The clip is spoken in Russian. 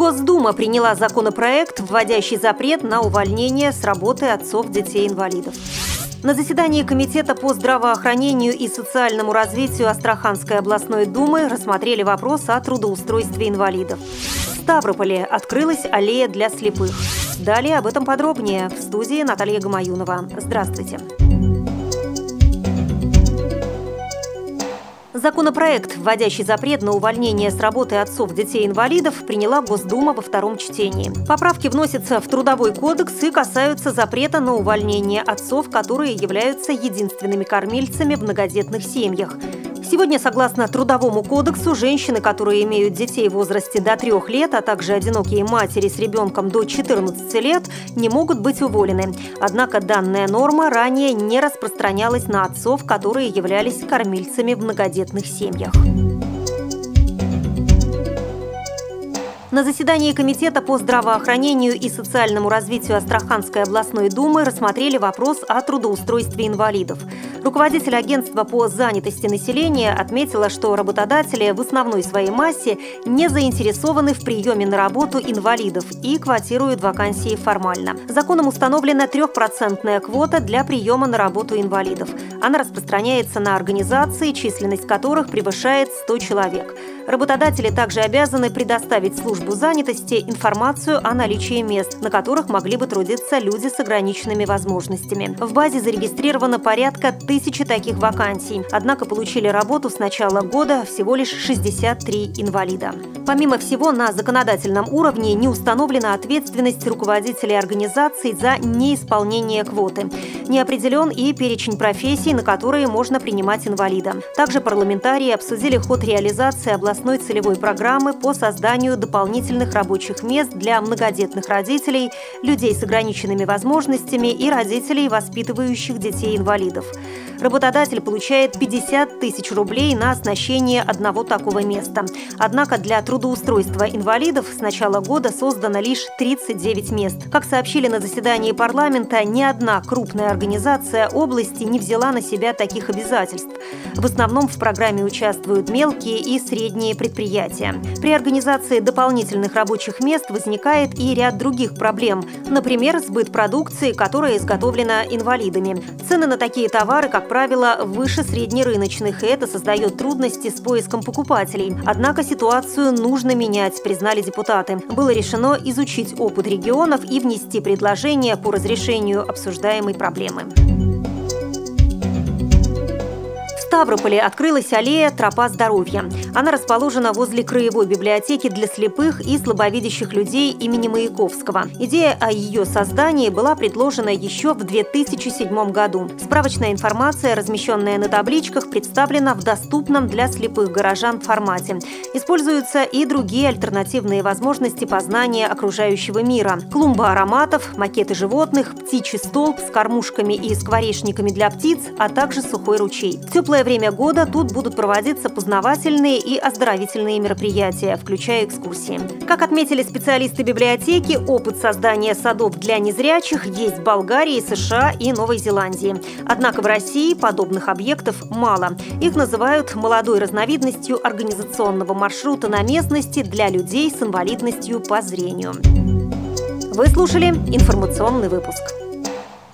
Госдума приняла законопроект, вводящий запрет на увольнение с работы отцов детей-инвалидов. На заседании Комитета по здравоохранению и социальному развитию Астраханской областной думы рассмотрели вопрос о трудоустройстве инвалидов. В Ставрополе открылась аллея для слепых. Далее об этом подробнее в студии Наталья Гамаюнова. Здравствуйте. Законопроект, вводящий запрет на увольнение с работы отцов детей-инвалидов, приняла Госдума во втором чтении. Поправки вносятся в Трудовой кодекс и касаются запрета на увольнение отцов, которые являются единственными кормильцами в многодетных семьях. Сегодня, согласно Трудовому кодексу, женщины, которые имеют детей в возрасте до трех лет, а также одинокие матери с ребенком до 14 лет, не могут быть уволены. Однако данная норма ранее не распространялась на отцов, которые являлись кормильцами в многодетных семьях. На заседании Комитета по здравоохранению и социальному развитию Астраханской областной думы рассмотрели вопрос о трудоустройстве инвалидов. Руководитель агентства по занятости населения отметила, что работодатели в основной своей массе не заинтересованы в приеме на работу инвалидов и квотируют вакансии формально. Законом установлена трехпроцентная квота для приема на работу инвалидов. Она распространяется на организации, численность которых превышает 100 человек. Работодатели также обязаны предоставить службу занятости информацию о наличии мест, на которых могли бы трудиться люди с ограниченными возможностями. В базе зарегистрировано порядка тысячи таких вакансий, однако получили работу с начала года всего лишь 63 инвалида. Помимо всего, на законодательном уровне не установлена ответственность руководителей организаций за неисполнение квоты. Не определен и перечень профессий, на которые можно принимать инвалида. Также парламентарии обсудили ход реализации областной целевой программы по созданию дополнительных рабочих мест для многодетных родителей, людей с ограниченными возможностями и родителей, воспитывающих детей-инвалидов. Работодатель получает 50 тысяч рублей на оснащение одного такого места. Однако для трудоустройства инвалидов с начала года создано лишь 39 мест. Как сообщили на заседании парламента, ни одна крупная организация области не взяла на себя таких обязательств. В основном в программе участвуют мелкие и средние предприятия. При организации дополнительных рабочих мест возникает и ряд других проблем. Например, сбыт продукции, которая изготовлена инвалидами. Цены на такие товары, как правило, выше среднерыночных, и это создает трудности с поиском покупателей. Однако ситуацию нужно менять, признали депутаты. Было решено изучить опыт регионов и внести предложения по разрешению обсуждаемой проблемы. Ставрополе открылась аллея «Тропа здоровья». Она расположена возле Краевой библиотеки для слепых и слабовидящих людей имени Маяковского. Идея о ее создании была предложена еще в 2007 году. Справочная информация, размещенная на табличках, представлена в доступном для слепых горожан формате. Используются и другие альтернативные возможности познания окружающего мира. Клумба ароматов, макеты животных, птичий столб с кормушками и скворечниками для птиц, а также сухой ручей. Теплая теплое время года тут будут проводиться познавательные и оздоровительные мероприятия, включая экскурсии. Как отметили специалисты библиотеки, опыт создания садов для незрячих есть в Болгарии, США и Новой Зеландии. Однако в России подобных объектов мало. Их называют молодой разновидностью организационного маршрута на местности для людей с инвалидностью по зрению. Вы слушали информационный выпуск.